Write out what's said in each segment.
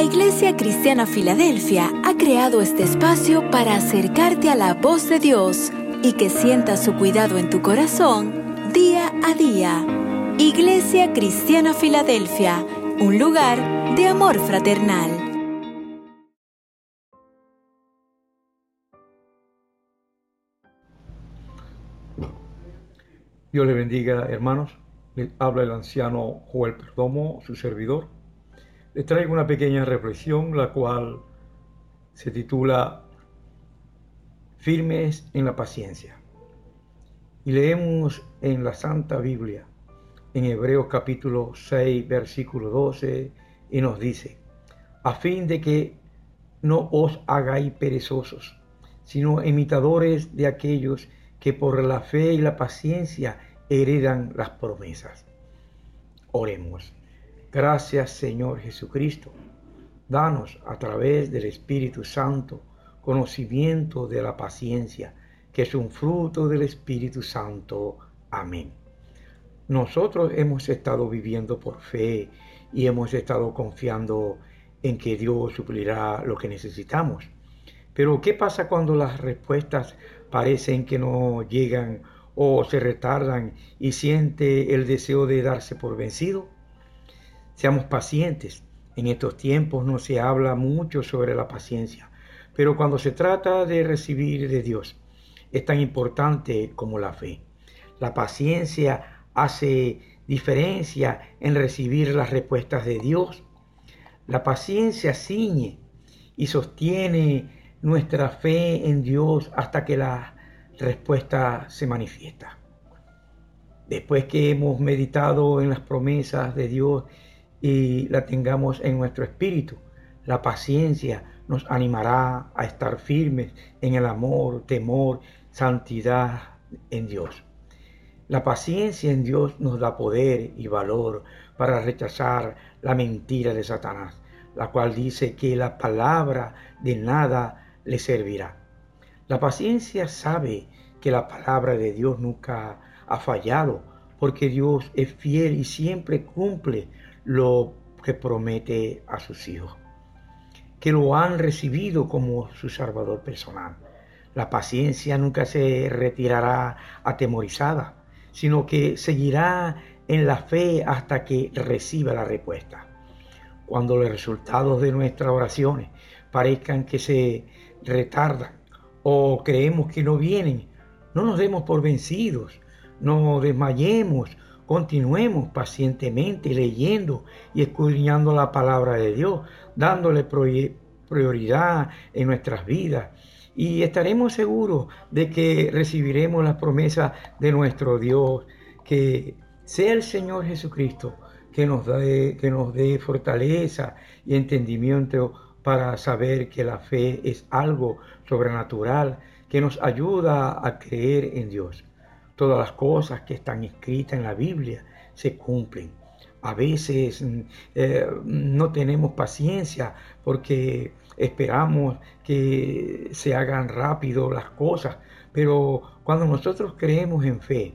La Iglesia Cristiana Filadelfia ha creado este espacio para acercarte a la voz de Dios y que sientas su cuidado en tu corazón día a día. Iglesia Cristiana Filadelfia, un lugar de amor fraternal. Dios le bendiga, hermanos. Habla el anciano Joel Perdomo, su servidor. Les traigo una pequeña reflexión, la cual se titula Firmes en la paciencia. Y leemos en la Santa Biblia, en Hebreos capítulo 6, versículo 12, y nos dice, a fin de que no os hagáis perezosos, sino imitadores de aquellos que por la fe y la paciencia heredan las promesas. Oremos. Gracias Señor Jesucristo. Danos a través del Espíritu Santo conocimiento de la paciencia, que es un fruto del Espíritu Santo. Amén. Nosotros hemos estado viviendo por fe y hemos estado confiando en que Dios suplirá lo que necesitamos. Pero ¿qué pasa cuando las respuestas parecen que no llegan o se retardan y siente el deseo de darse por vencido? Seamos pacientes. En estos tiempos no se habla mucho sobre la paciencia, pero cuando se trata de recibir de Dios, es tan importante como la fe. La paciencia hace diferencia en recibir las respuestas de Dios. La paciencia ciñe y sostiene nuestra fe en Dios hasta que la respuesta se manifiesta. Después que hemos meditado en las promesas de Dios y la tengamos en nuestro espíritu, la paciencia nos animará a estar firmes en el amor, temor, santidad en Dios. La paciencia en Dios nos da poder y valor para rechazar la mentira de Satanás, la cual dice que la palabra de nada le servirá. La paciencia sabe que la palabra de Dios nunca ha fallado, porque Dios es fiel y siempre cumple lo que promete a sus hijos, que lo han recibido como su Salvador personal. La paciencia nunca se retirará atemorizada, sino que seguirá en la fe hasta que reciba la respuesta. Cuando los resultados de nuestras oraciones parezcan que se retardan o creemos que no vienen, no nos demos por vencidos, no desmayemos, continuemos pacientemente leyendo y escudriñando la palabra de Dios, dándole prioridad en nuestras vidas y estaremos seguros de que recibiremos las promesas de nuestro Dios, que sea el Señor Jesucristo que nos dé, que nos dé fortaleza y entendimiento para saber que la fe es algo sobrenatural que nos ayuda a creer en Dios. Todas las cosas que están escritas en la Biblia se cumplen. A veces mm, eh, no tenemos paciencia porque esperamos que se hagan rápido las cosas, pero cuando nosotros creemos en fe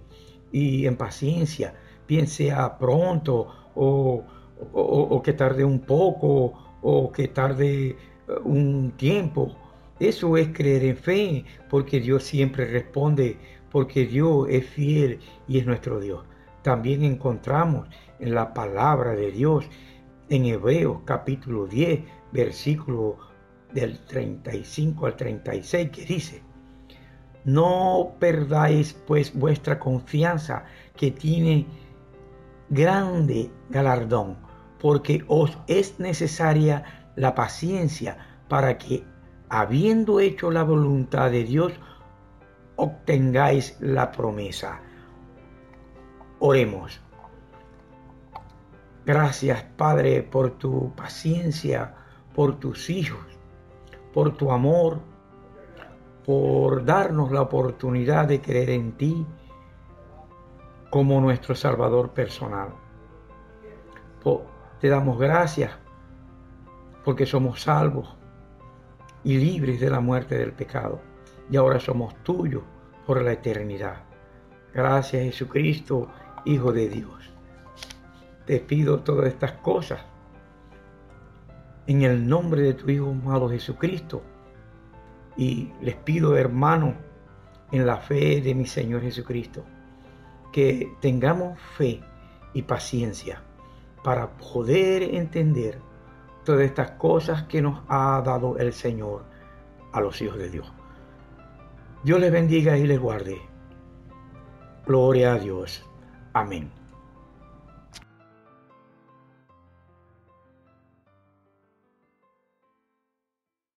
y en paciencia, bien sea pronto o, o que tarde un poco o que tarde eh, un tiempo. Eso es creer en fe, porque Dios siempre responde, porque Dios es fiel y es nuestro Dios. También encontramos en la palabra de Dios en Hebreos capítulo 10, versículo del 35 al 36, que dice, no perdáis pues vuestra confianza que tiene grande galardón porque os es necesaria la paciencia para que, habiendo hecho la voluntad de Dios, obtengáis la promesa. Oremos. Gracias, Padre, por tu paciencia, por tus hijos, por tu amor, por darnos la oportunidad de creer en ti como nuestro Salvador personal. Te damos gracias porque somos salvos y libres de la muerte del pecado. Y ahora somos tuyos por la eternidad. Gracias Jesucristo, Hijo de Dios. Te pido todas estas cosas en el nombre de tu Hijo amado Jesucristo. Y les pido, hermano, en la fe de mi Señor Jesucristo, que tengamos fe y paciencia para poder entender todas estas cosas que nos ha dado el Señor a los hijos de Dios. Dios les bendiga y les guarde. Gloria a Dios. Amén.